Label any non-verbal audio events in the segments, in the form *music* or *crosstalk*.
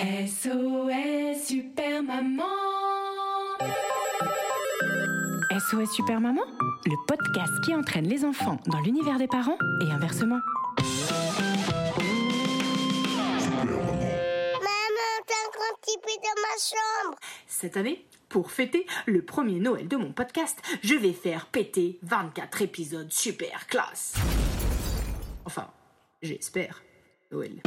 SOS Super Maman SOS Super Maman, le podcast qui entraîne les enfants dans l'univers des parents et inversement. dans ma chambre. Cette année, pour fêter le premier Noël de mon podcast, je vais faire péter 24 épisodes super classe. Enfin, j'espère, Noël.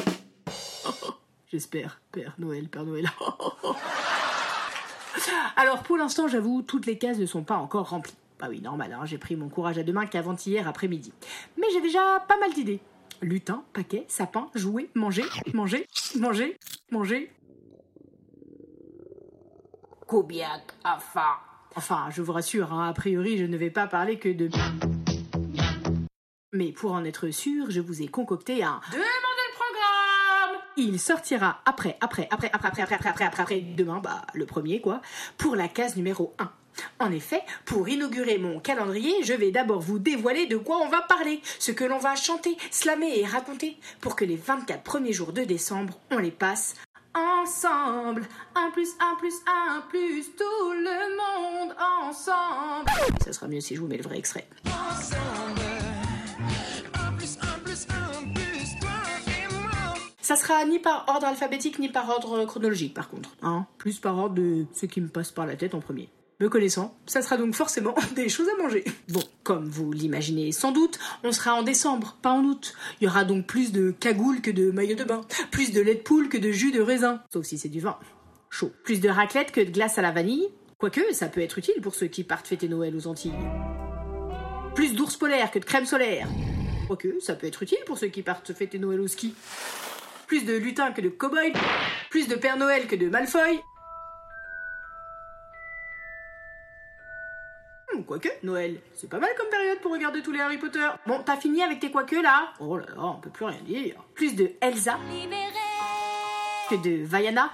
J'espère, Père Noël, Père Noël. *laughs* Alors pour l'instant, j'avoue, toutes les cases ne sont pas encore remplies. Bah oui, normal, hein, j'ai pris mon courage à deux mains qu'avant-hier après-midi. Mais j'ai déjà pas mal d'idées. Lutin, paquet, sapin, jouer, manger, manger, manger, manger, Koubiak enfin. Enfin, je vous rassure, hein, a priori, je ne vais pas parler que de. Mais pour en être sûr, je vous ai concocté un. Il sortira après, après, après, après, après, après, après, après, après, après, demain, bah, le premier, quoi, pour la case numéro 1. En effet, pour inaugurer mon calendrier, je vais d'abord vous dévoiler de quoi on va parler, ce que l'on va chanter, slammer et raconter, pour que les 24 premiers jours de décembre, on les passe ensemble. Un plus un plus un plus tout le monde ensemble. Ça sera mieux si je vous mets le vrai extrait. Ça sera ni par ordre alphabétique ni par ordre chronologique par contre. Hein plus par ordre de ce qui me passe par la tête en premier. Me connaissant, ça sera donc forcément *laughs* des choses à manger. Bon, comme vous l'imaginez sans doute, on sera en décembre, pas en août. Il y aura donc plus de cagoules que de maillots de bain, plus de lait de poule que de jus de raisin, sauf si c'est du vin chaud. Plus de raclette que de glace à la vanille, quoique ça peut être utile pour ceux qui partent fêter Noël aux Antilles. Plus d'ours polaires que de crème solaire, quoique ça peut être utile pour ceux qui partent fêter Noël au ski. Plus de lutin que de cow-boy, plus de Père Noël que de Malfoy, quoique, Noël, c'est pas mal comme période pour regarder tous les Harry Potter. Bon, t'as fini avec tes quoique là? Oh là là, on peut plus rien dire. Plus de Elsa que de Vaiana.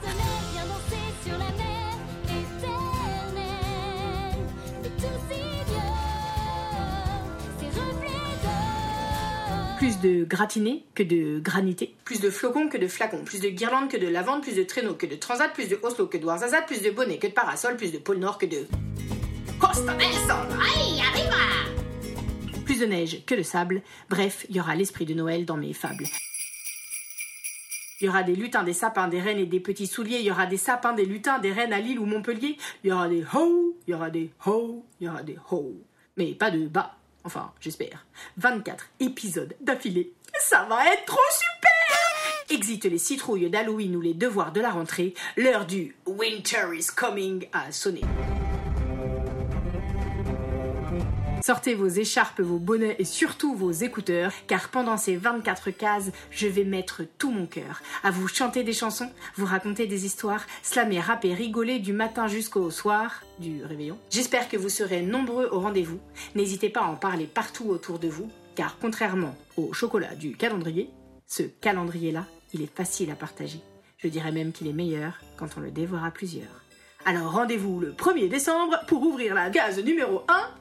Plus de gratiné que de granité. Plus de flocons que de flacons. Plus de guirlandes que de lavande. Plus de traîneaux que de transat. Plus de Oslo que de Warzazat. Plus de bonnet que de parasol. Plus de pôle Nord que de... Costa Plus de neige que de sable. Bref, il y aura l'esprit de Noël dans mes fables. Il y aura des lutins, des sapins, des reines et des petits souliers. Il y aura des sapins, des lutins, des reines à Lille ou Montpellier. Il y aura des ho, il y aura des ho, il y aura des ho. Mais pas de bas. Enfin, j'espère. 24 épisodes d'affilée. Ça va être trop super Exit les citrouilles d'Halloween ou les devoirs de la rentrée. L'heure du Winter is coming a sonné. Sortez vos écharpes, vos bonnets et surtout vos écouteurs, car pendant ces 24 cases, je vais mettre tout mon cœur à vous chanter des chansons, vous raconter des histoires, slammer, rapper, rigoler du matin jusqu'au soir du réveillon. J'espère que vous serez nombreux au rendez-vous. N'hésitez pas à en parler partout autour de vous, car contrairement au chocolat du calendrier, ce calendrier-là, il est facile à partager. Je dirais même qu'il est meilleur quand on le dévore à plusieurs. Alors rendez-vous le 1er décembre pour ouvrir la case numéro 1 tous